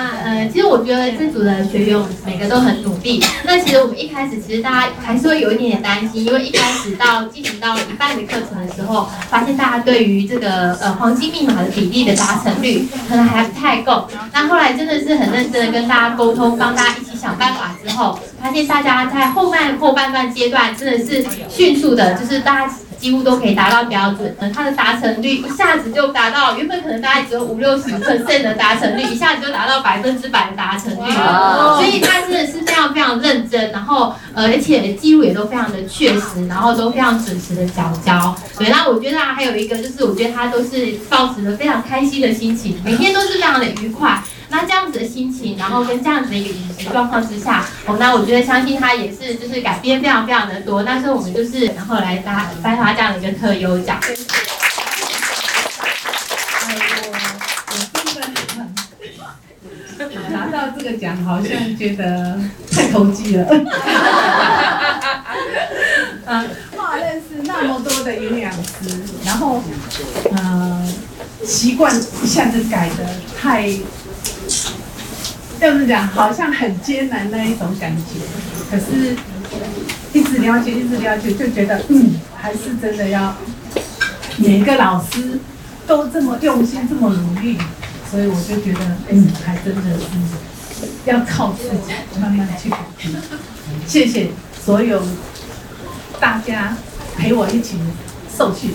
那呃，其实我觉得这组的学员每个都很努力。那其实我们一开始其实大家还是会有一点点担心，因为一开始到进行到一半的课程的时候，发现大家对于这个呃黄金密码的比例的达成率可能还不太够。那后来真的是很认真的跟大家沟通，帮大家一起想办法之后，发现大家在后半后半段阶段真的是迅速的，就是大家。几乎都可以达到标准，嗯，它的达成率一下子就达到，原本可能大概只有五六十 percent 的达成率，一下子就达到百分之百的达成率，所以他真的是非常非常认真，然后呃，而且记录也都非常的确实，然后都非常准时的交交。对，那我觉得啊，还有一个就是，我觉得他都是保持着非常开心的心情，每天都是非常的愉快。那这样子的心情，然后跟这样子的一个饮食状况之下，哦，那我觉得相信他也是就是改变非常非常的多。但是我们就是然后来发颁发这样的一个特优奖。拿到这个奖好像觉得太投机了。嗯，哇，认识那么多的营养师，然后嗯，习惯一下子改的太。就是讲，好像很艰难那一种感觉，可是一直了解，一直了解，就觉得嗯，还是真的要每一个老师都这么用心，这么努力，所以我就觉得嗯，还真的是要靠自己慢慢去改进。谢谢所有大家陪我一起受训。